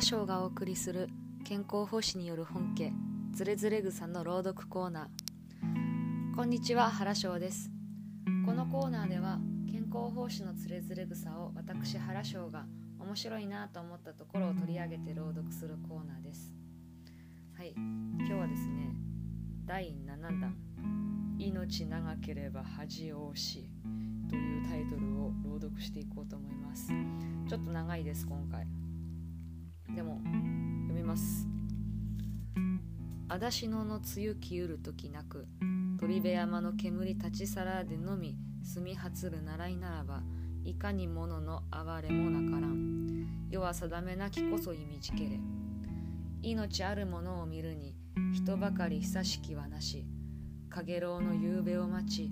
原賞がお送りする健康奉仕による本家つれづれ草の朗読コーナー。こんにちは原賞です。このコーナーでは健康奉仕のつれづれ草を私原賞が面白いなと思ったところを取り上げて朗読するコーナーです。はい今日はですね第7弾命長ければ恥をしというタイトルを朗読していこうと思います。ちょっと長いです今回。でも読みます。あだしのの梅雨きゆるときなく鳥部山の煙立ち去らでのみ住みはつる習いならばいかに者の哀れもなからん。世は定めなきこそ意味じけれ。命あるものを見るに人ばかり久しきはなし。かげろうの夕べを待ち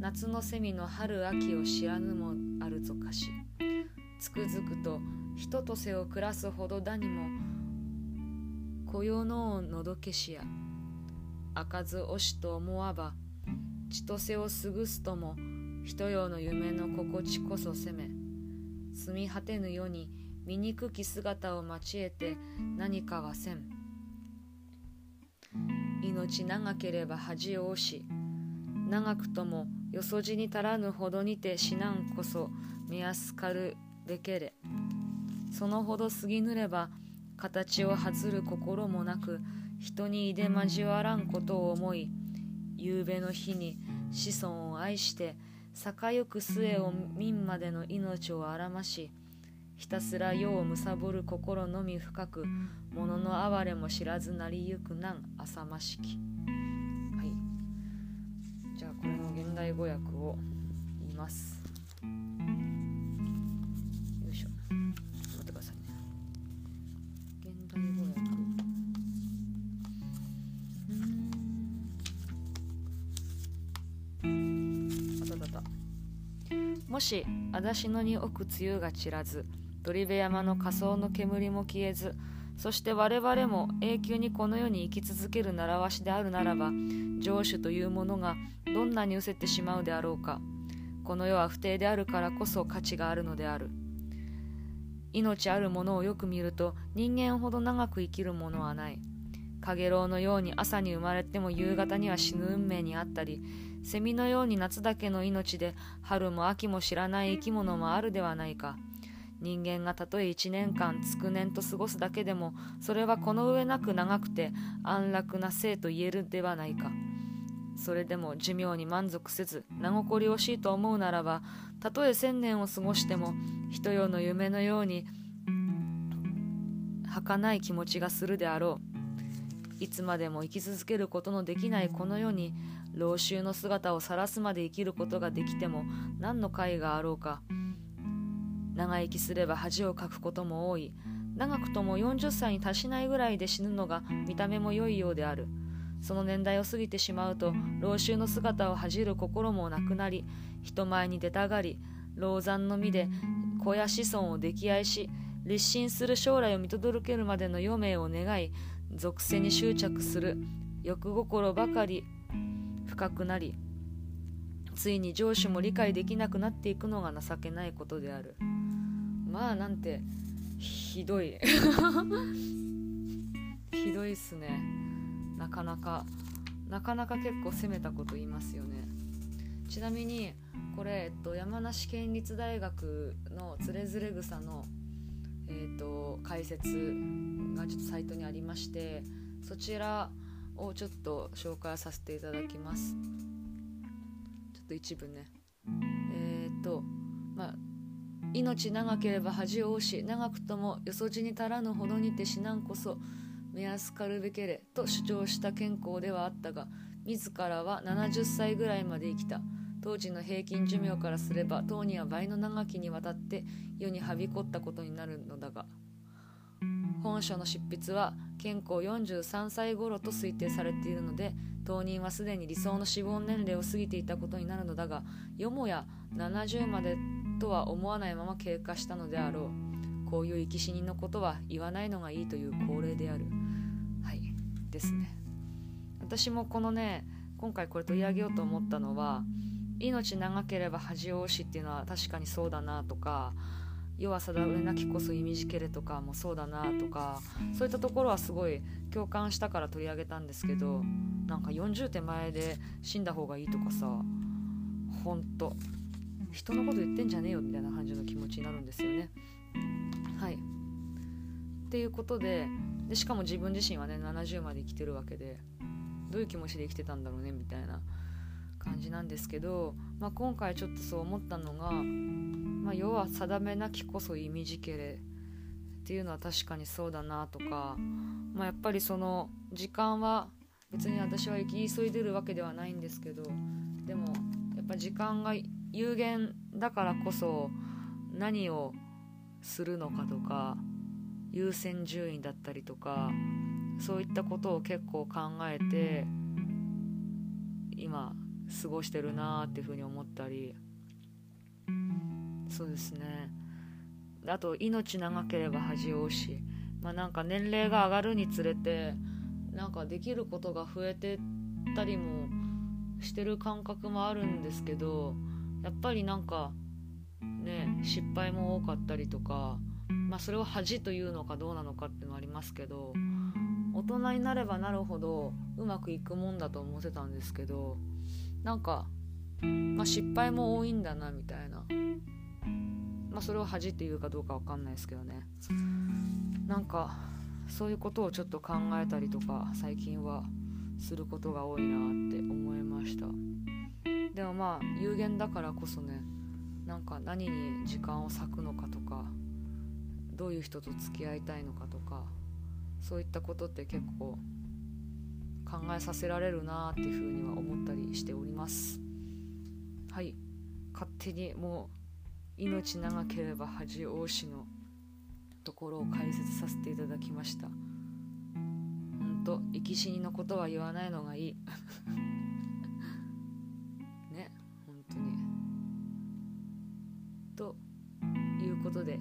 夏のセミの春秋を知らぬもあるぞかし。つくづくと人とせを暮らすほどだにも雇用ののどけしや開かずおしと思わば千歳を過ぐすとも人よの夢の心地こそ責め住み果てぬ世に醜き姿を待ち得て何かはせん。命長ければ恥を押し長くともよそじに足らぬほどにて死なんこそ目安かるべけれ。そのほど過ぎぬれば形を外る心もなく人にいで交わらんことを思い夕べの日に子孫を愛して栄よく末を民までの命をあらましひたすら世を貪る心のみ深く物の哀れも知らずなりゆくなん浅ましき。はい。じゃあこれの現代語訳を言います。もし足立野に置く梅雨が散らず鳥部山の仮想の煙も消えずそして我々も永久にこの世に生き続ける習わしであるならば成就というものがどんなに失せてしまうであろうかこの世は不定であるからこそ価値があるのである。命あるものをよく見ると人間ほど長く生きるものはない。かげろうのように朝に生まれても夕方には死ぬ運命にあったりセミのように夏だけの命で春も秋も知らない生き物もあるではないか。人間がたとえ一年間つく年と過ごすだけでもそれはこの上なく長くて安楽な生と言えるではないか。それでも寿命に満足せず名残惜しいと思うならばたとえ千年を過ごしても人よの夢のように儚い気持ちがするであろう。いつまでも生き続けることのできないこの世に老衆の姿を晒すまで生きることができても何の甲斐があろうか。長生きすれば恥をかくことも多い。長くとも40歳に達しないぐらいで死ぬのが見た目も良いようである。その年代を過ぎてしまうと老衆の姿を恥じる心もなくなり人前に出たがり老山の身で子や子孫を溺愛し立身する将来を見届けるまでの余命を願い属性に執着する。欲心ばかり深くなりついに上司も理解できなくなっていくのが情けないことである。まあなんてひどい。ひどいっすね。なかなか。なかなか結構攻めたこと言いますよね。ちなみにこれ、えっと、山梨県立大学のつれづれ草の、えっと、解説がちょっとサイトにありましてそちらをちょっと紹介させていただきます。ちょっと一部ね。えー、っとまあ命長ければ恥を押し長くともよそじに足らぬほどにて死なんこそ目安かるべけれと主張した健康ではあったが自らは70歳ぐらいまで生きた。当時の平均寿命からすれば当には倍の長きにわたって世にはびこったことになるのだが本書の執筆は健康43歳頃と推定されているので当人はすでに理想の死亡年齢を過ぎていたことになるのだがよもや70までとは思わないまま経過したのであろう。こういう生き死にのことは言わないのがいいという恒例である。はい。ですね。私もこのね今回これ取り上げようと思ったのは命長ければ恥を押しっていうのは確かにそうだなとか世は定めなきこそ意味じけれとかもそうだなとかそういったところはすごい共感したから取り上げたんですけどなんか40手前で死んだ方がいいとかさほんと。人のこと言ってんじゃねえよみたいな感じの気持ちになるんですよね。はい。っていうことででしかも自分自身はね70まで生きてるわけでどういう気持ちで生きてたんだろうねみたいな。感じなんですけど、まあ、今回ちょっとそう思ったのがまあ、要は定めなきこそ意味じけれっていうのは確かにそうだなとか、まあ、やっぱりその時間は別に私は生き急いでるわけではないんですけどでもやっぱ時間が有限だからこそ何をするのかとか優先順位だったりとかそういったことを結構考えて今過ごしてるなーっていうふうに思ったり。そうですね。あと命長ければ恥をし。まあなんか年齢が上がるにつれてなんかできることが増えてったりもしてる感覚もあるんですけどやっぱりなんかね失敗も多かったりとかまあそれを恥というのかどうなのかっていうのありますけど大人になればなるほどうまくいくもんだと思ってたんですけどなんか、まあ、失敗も多いんだなみたいな。まあ、それを恥っていうかどうか分かんないですけどね。なんかそういうことをちょっと考えたりとか最近はすることが多いなって思いました。でもまあ有限だからこそねなんか何に時間を割くのかとかどういう人と付き合いたいのかとかそういったことって結構考えさせられるなっていうふうには思ったりしております。はい。勝手にもう命長ければ恥多しのところを解説させていただきました。ほんと生き死にのことは言わないのがいい。ね。本当に。ということで。